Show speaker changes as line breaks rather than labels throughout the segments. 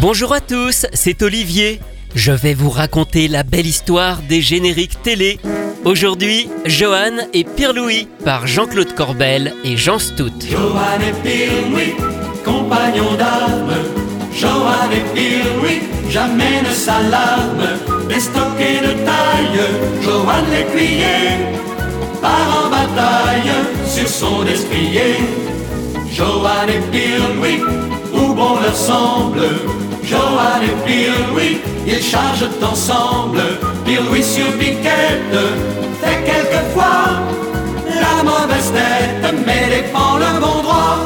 Bonjour à tous, c'est Olivier. Je vais vous raconter la belle histoire des génériques télé. Aujourd'hui, Johan et Pierre-Louis par Jean-Claude Corbel et Jean Stout.
Johan et Pierre-Louis, compagnons d'armes. Johan et Pierre-Louis, jamais ne s'alarme. Déstocké de taille, Johan l'écuyer, part en bataille sur son destrier. Johan et Pierre-Louis, où bon leur semble. Johan et Pierre-Louis, ils chargent ensemble. Pierre-Louis sur piquette, fait quelquefois la mauvaise tête, mais défend le bon droit.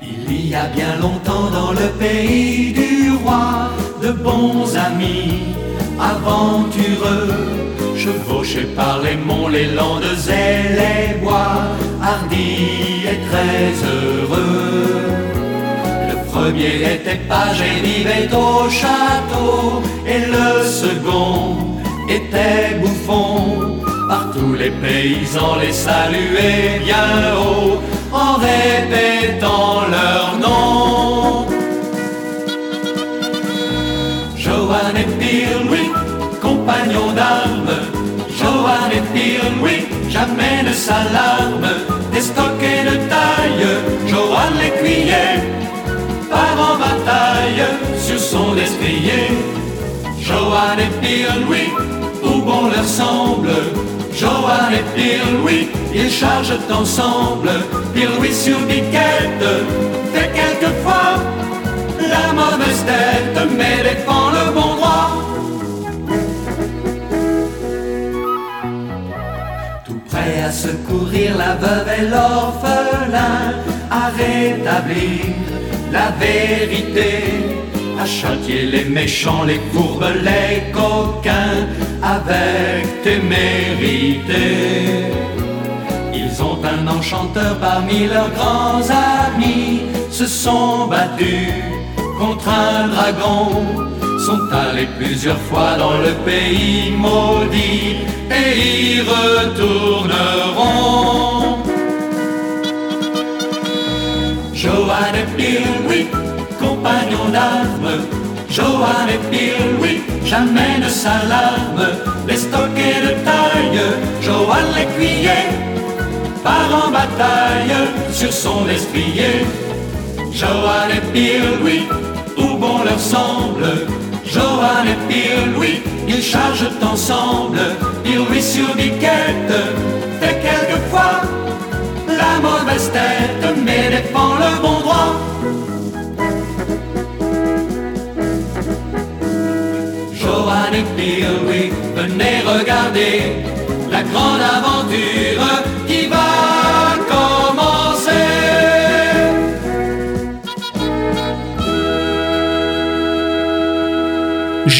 Il y a bien longtemps dans le pays du roi, de bons amis aventureux, chevauchés par les monts, les landes et les bois, hardis très heureux. Le premier était page et vivait au château, et le second était bouffon. Par tous les paysans les saluaient bien haut, en répétant leur nom. Johan et Pierre-Louis, compagnons d'armes. Johan et Pierre-Louis, jamais ne s'alarme. Déstocké de taille, Johan l'écuyer, part en bataille sur son destrier. Johan et Pierre-Louis, où bon leur semble? Johan et Pierre-Louis, ils chargent ensemble. Pierre-Louis sur biquette, fait quelquefois la mauvaise tête, mais défend le bon prêt à secourir la veuve et l'orphelin, à rétablir la vérité, à châtier les méchants, les courbes, les coquins, avec témérité. Ils ont un enchanteur parmi leurs grands amis, se sont battus contre un dragon, sont allés plusieurs fois dans le pays maudit et y retourneront. Johan et Pierre-Louis, compagnons d'armes, Johan et Pierre-Louis, jamais ne s'alarme, les stockés de taille, Johan l'écuyer, part en bataille sur son estrier. Johan et Pierre-Louis, où bon leur semble. Johan et Pierre-Louis, ils chargent ensemble. Pierre-Louis sur biquette, fait quelquefois la mauvaise tête, mais défend le bon droit. Johan et Pierre-Louis, venez regarder la grande aventure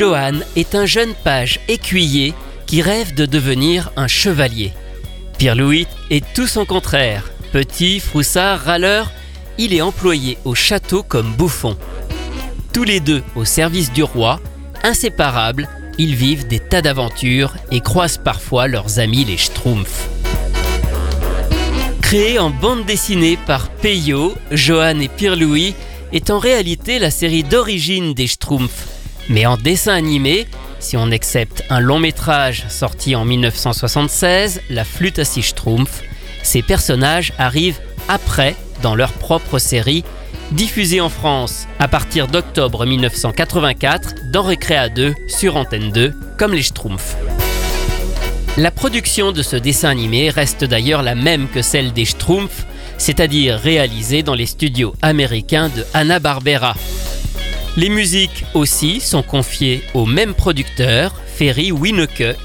Johan est un jeune page écuyer qui rêve de devenir un chevalier. Pierre-Louis est tout son contraire. Petit, froussard, râleur, il est employé au château comme bouffon. Tous les deux au service du roi, inséparables, ils vivent des tas d'aventures et croisent parfois leurs amis les Schtroumpfs. Créé en bande dessinée par Peyo, Johan et Pierre-Louis est en réalité la série d'origine des Schtroumpfs. Mais en dessin animé, si on accepte un long métrage sorti en 1976, La flûte à six Schtroumpfs, ces personnages arrivent après dans leur propre série, diffusée en France à partir d'octobre 1984 dans Récréa 2 sur Antenne 2, comme les Schtroumpfs. La production de ce dessin animé reste d'ailleurs la même que celle des Schtroumpfs, c'est-à-dire réalisée dans les studios américains de Hanna-Barbera. Les musiques aussi sont confiées au même producteur, Ferry Winneke.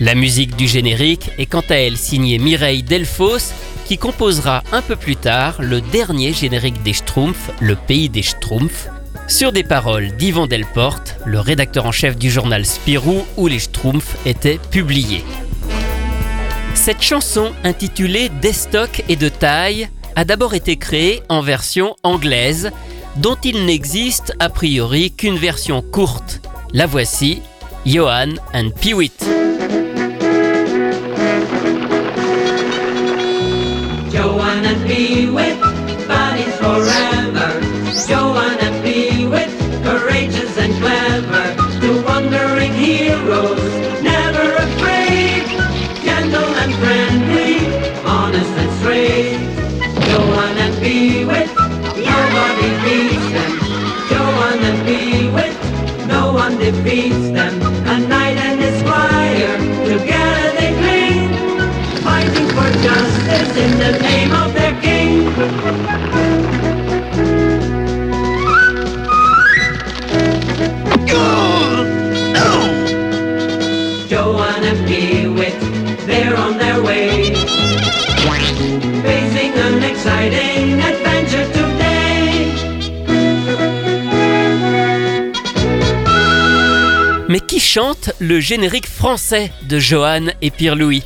La musique du générique est quant à elle signée Mireille Delfos, qui composera un peu plus tard le dernier générique des Schtroumpfs, Le Pays des Schtroumpfs, sur des paroles d'Yvan Delporte, le rédacteur en chef du journal Spirou où les Schtroumpfs étaient publiés. Cette chanson, intitulée D'estoc et de taille, a d'abord été créée en version anglaise, dont il n'existe a priori qu'une version courte. La voici, Johan and Peewit. Chante le générique français de Johan et Pierre-Louis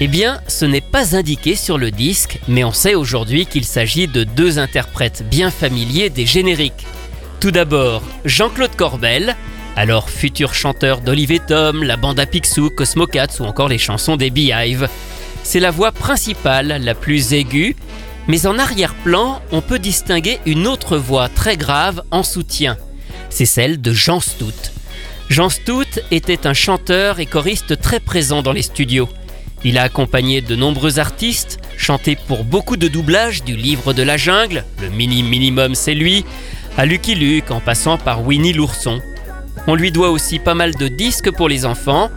Eh bien, ce n'est pas indiqué sur le disque, mais on sait aujourd'hui qu'il s'agit de deux interprètes bien familiers des génériques. Tout d'abord, Jean-Claude Corbel, alors futur chanteur d'Olivier Tom, la bande à Picsou, Cosmo Cats ou encore les chansons des Beehive. C'est la voix principale, la plus aiguë, mais en arrière-plan, on peut distinguer une autre voix très grave en soutien. C'est celle de Jean Stout. Jean Stout était un chanteur et choriste très présent dans les studios. Il a accompagné de nombreux artistes, chanté pour beaucoup de doublages du livre de la jungle, le mini minimum c'est lui, à Lucky Luke en passant par Winnie l'ourson. On lui doit aussi pas mal de disques pour les enfants.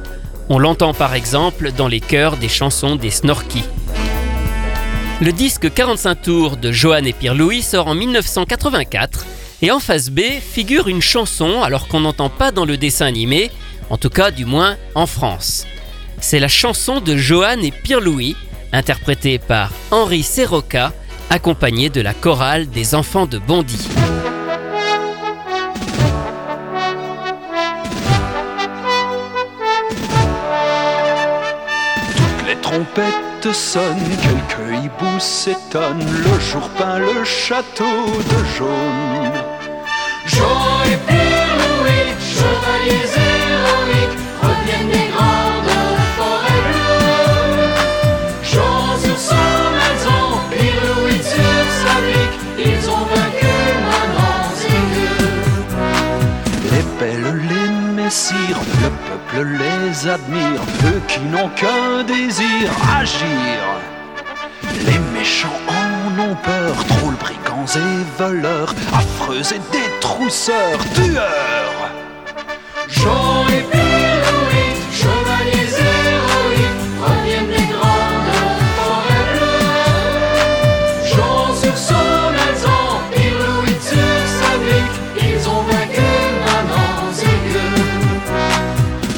On l'entend par exemple dans les chœurs des chansons des Snorky. Le disque 45 tours de Johan et Pierre-Louis sort en 1984 et en face B figure une chanson alors qu'on n'entend pas dans le dessin animé, en tout cas du moins en France. C'est la chanson de Johan et Pierre-Louis, interprétée par Henri Serroca, accompagné de la chorale des enfants de Bondy.
Les trompettes sonnent, quelques hiboux s'étonnent. Le jour peint le château de jaune.
Et Pierre-Louis, chevaliers héroïques, reviennent des grandes forêts bleues. Jean sur son alzan, Pierre-Louis sur sa brique, ils ont vaincu Manon et
Les belles, les messires, le peuple les admire. Eux qui n'ont qu'un désir, agir. Les méchants en ont peur, trolls, brigands et voleurs, affreux et détrousseurs, tueurs.
Jean et Pierre-Louis, chevaliers héroïques, reviennent des grandes forêts bleues. Jean sur son alzan, Pierre-Louis sur sa brique, ils ont vaincu Manon et Gueux.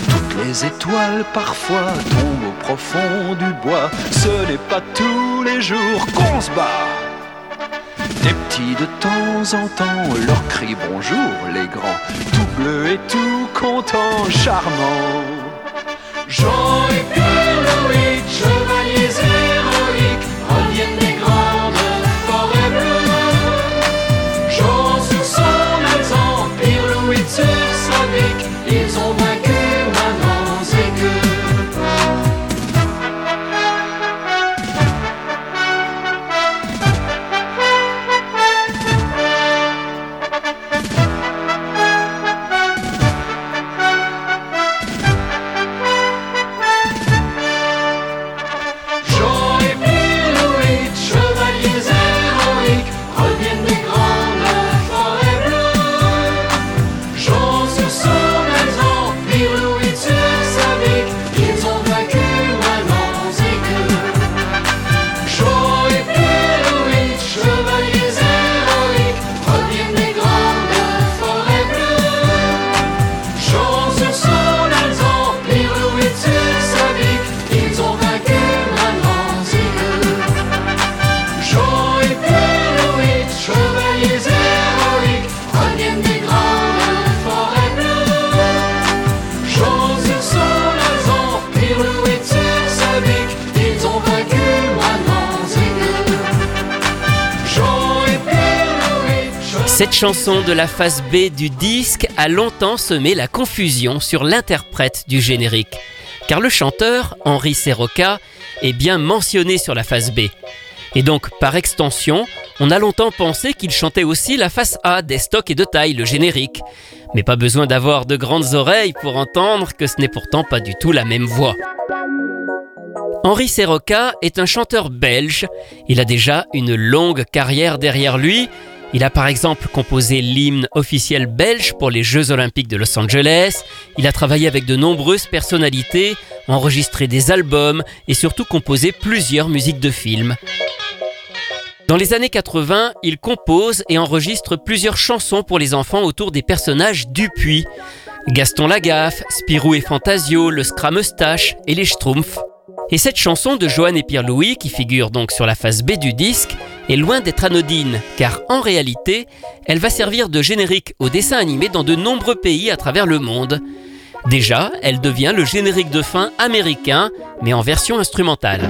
Toutes les étoiles parfois tombent au profond du bois. Ce n'est pas tous les jours qu'on se bat. Les petits de temps en temps leur crient bonjour, les grands, tout bleus et tout
et Pierre-Louis, chevaliers héroïques, reviennent
Cette chanson de la face B du disque a longtemps semé la confusion sur l'interprète du générique, car le chanteur, Henri Serroca, est bien mentionné sur la face B. Et donc, par extension, on a longtemps pensé qu'il chantait aussi la face A des stocks et de taille, le générique. Mais pas besoin d'avoir de grandes oreilles pour entendre que ce n'est pourtant pas du tout la même voix. Henri Serroca est un chanteur belge. Il a déjà une longue carrière derrière lui, Il a par exemple composé l'hymne officiel belge pour les Jeux olympiques de Los Angeles, il a travaillé avec de nombreuses personnalités, enregistré des albums et surtout composé plusieurs musiques de films. Dans les années 80, il compose et enregistre plusieurs chansons pour les enfants autour des personnages Dupuis. Gaston Lagaffe, Spirou et Fantasio, le Scrameustache et les Schtroumpfs. Et cette chanson de Johan et Pierre-Louis, qui figure donc sur la face B du disque, est loin d'être anodine, car en réalité, elle va servir de générique au dessin animé dans de nombreux pays à travers le monde. Déjà, elle devient le générique de fin américain, mais en version instrumentale.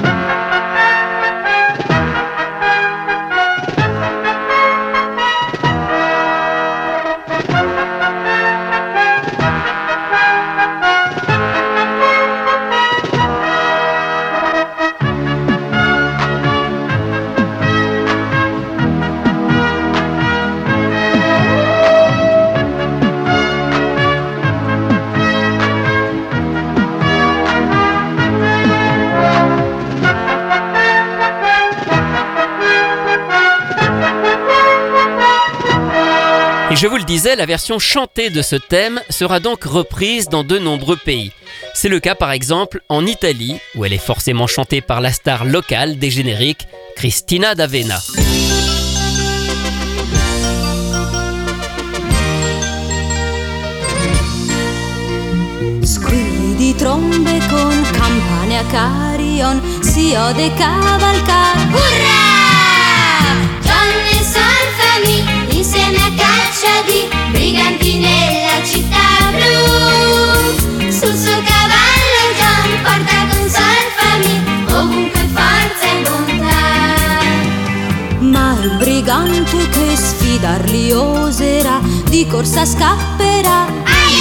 Je vous le disais, la version chantée de ce thème sera donc reprise dans de nombreux pays. C'est le cas par exemple en Italie, où elle est forcément chantée par la star locale des génériques, Cristina D'Avena.
Con campane a carion, si ode sfidarli oserà, di corsa scapperà.
Ai!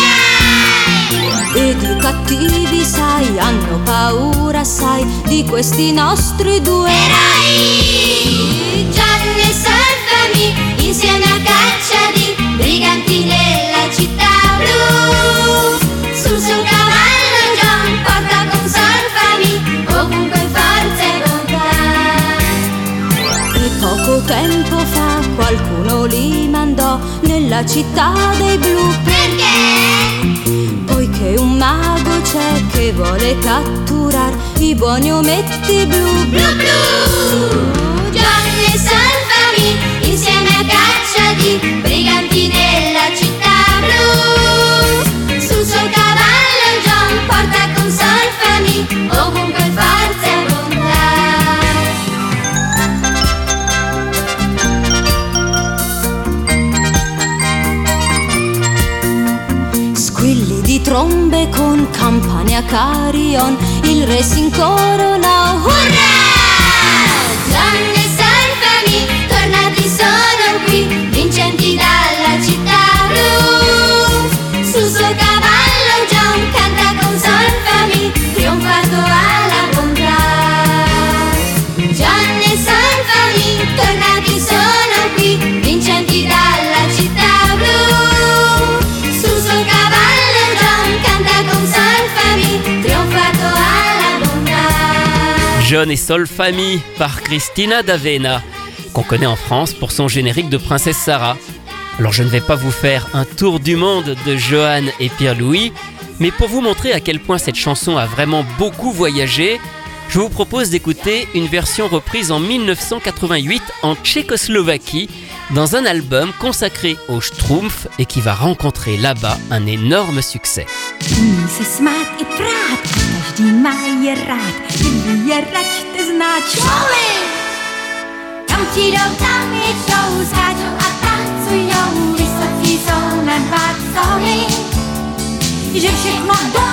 Ed i cattivi, sai, hanno paura, sai, di questi nostri due
Eroi! John e son famiglie insieme a caccia di briganti nella città blu. Sul suo cavallo John porta con famiglie ovunque forza e bontà.
E poco tempo fa qualcuno nella città dei blu
Perché?
Poiché un mago c'è che vuole catturar i buoni ometti blu
Blu blu! John e son famiglie insieme a caccia di briganti nella città blu. Sul suo cavallo John porta con son
trombe con campane a carion Il re si incorona
Hurra! John e son famiglie tornati sono qui,
Et Sol Famille par Cristina D'Avena, qu'on connaît en France pour son générique de Princesse Sarah. Alors je ne vais pas vous faire un tour du monde de Johan et Pierre-Louis, mais pour vous montrer à quel point cette chanson a vraiment beaucoup voyagé, je vous propose d'écouter une version reprise en 1988 en Tchécoslovaquie dans un album consacré aux Schtroumpfs et qui va rencontrer là-bas un énorme succès.
každý má je rád, kdyby je račte zná člověk.
Tam ti jdou, tam je skáčou a tancujou, vysoký jsou nad vácony, že všechno do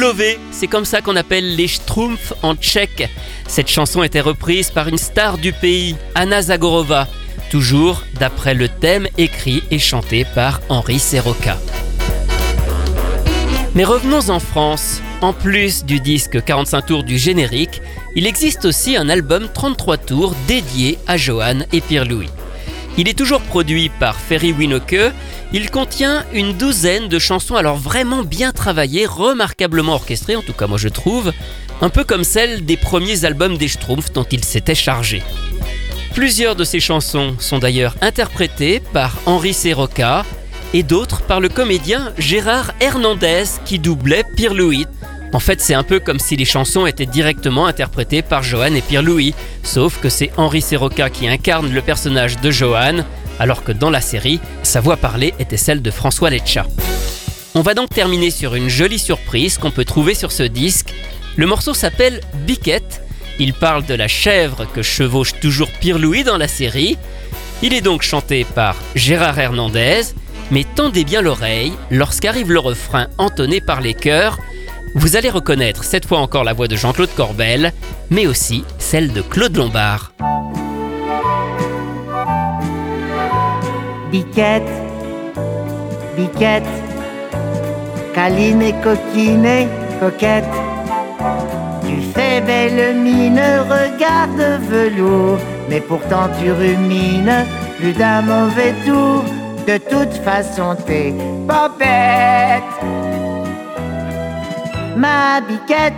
Królové, c'est comme ça qu'on appelle les Schtroumpfs en tchèque. Cette chanson était reprise par une star du pays, Anna Zagorova, toujours d'après le thème écrit et chanté par Henri Serroca. Mais revenons en France. En plus du disque 45 tours du générique, il existe aussi un album 33 tours dédié à Johan et Pierre-Louis. Il est toujours produit par Ferry Winoke. Il contient une douzaine de chansons alors vraiment bien travaillées, remarquablement orchestrées, en tout cas moi je trouve, un peu comme celles des premiers albums des Schtroumpfs dont il s'était chargé. Plusieurs de ces chansons sont d'ailleurs interprétées par Henri Serroca et d'autres par le comédien Gérard Hernandez qui doublait Pierre Louis. En fait, c'est un peu comme si les chansons étaient directement interprétées par Johan et Pierre-Louis, sauf que c'est Henri Serroca qui incarne le personnage de Johan, alors que dans la série, sa voix parlée était celle de François Leccia. On va donc terminer sur une jolie surprise qu'on peut trouver sur ce disque. Le morceau s'appelle Biquette. Il parle de la chèvre que chevauche toujours Pierre-Louis dans la série. Il est donc chanté par Gérard Hernandez, mais tendez bien l'oreille lorsqu'arrive le refrain entonné par les chœurs vous allez reconnaître cette fois encore la voix de Jean-Claude Corbel, mais aussi celle de Claude Lombard.
Biquette, biquette, câline et coquine et coquette. Tu fais belle mine, regarde velours, mais pourtant tu rumines plus d'un mauvais tour. De toute façon, t'es pas bête ma biquette.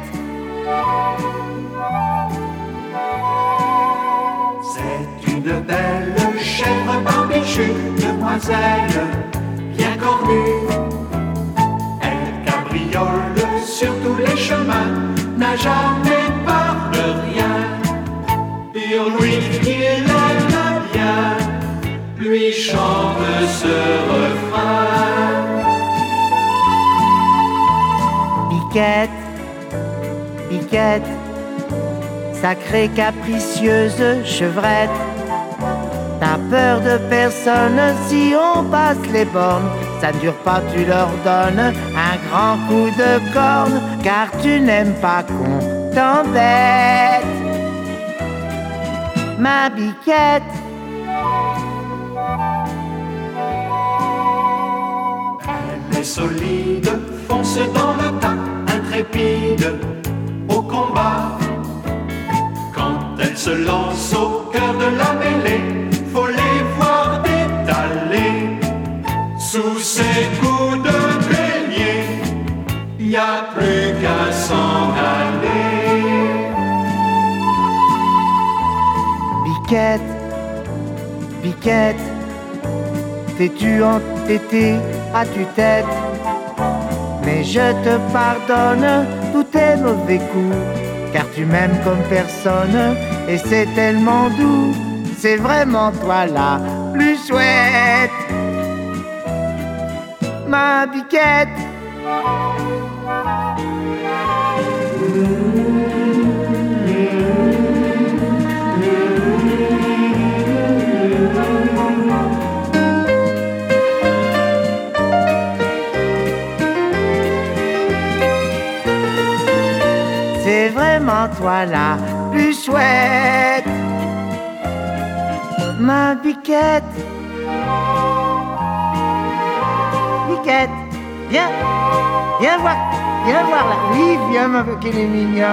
C'est une belle chèvre barbichue, demoiselle, bien cornue. Elle cabriole sur tous les chemins, n'a jamais peur de rien. Pour lui, il aime bien, lui chante ce refrain.
Biquette, biquette, sacrée capricieuse chevrette. T'as peur de personne si on passe les bornes. Ça ne dure pas, tu leur donnes un grand coup de corne, car tu n'aimes pas qu'on t'embête. Ma biquette.
Elle est solide, fonce dans le tas intrépide au combat. Quand elle se lance au cœur de la mêlée, faut les voir détaler. Sous ses coups de bélier, y a plus qu'à s'en aller.
Biquette, biquette, t'es-tu entêté à tue-tête? Mais je te pardonne tous tes mauvais coups, car tu m'aimes comme personne, et c'est tellement doux, c'est vraiment toi la plus chouette. Ma biquette. C'est vraiment toi la plus chouette. Ma biquette. Biquette, viens, viens voir, viens voir là. Oui, viens ma qu'elle est mignonne.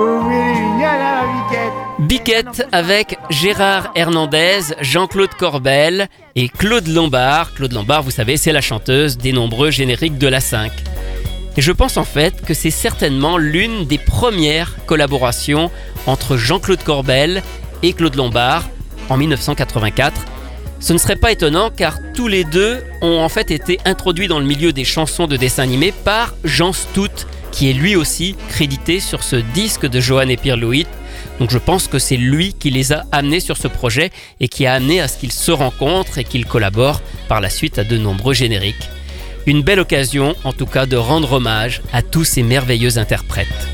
Oh oui, elle est mignonne la biquette.
Biquette avec Gérard Hernandez, Jean-Claude Corbel et Claude Lombard. Claude Lombard, vous savez, c'est la chanteuse des nombreux génériques de la 5. Et je pense en fait que c'est certainement l'une des premières collaborations entre Jean-Claude Corbel et Claude Lombard en 1984. Ce ne serait pas étonnant car tous les deux ont en fait été introduits dans le milieu des chansons de dessin animé par Jean Stout, qui est lui aussi crédité sur ce disque de Johan et Pierre Louis. Donc je pense que c'est lui qui les a amenés sur ce projet et qui a amené à ce qu'ils se rencontrent et qu'ils collaborent par la suite à de nombreux génériques. Une belle occasion, en tout cas, de rendre hommage à tous ces merveilleux interprètes.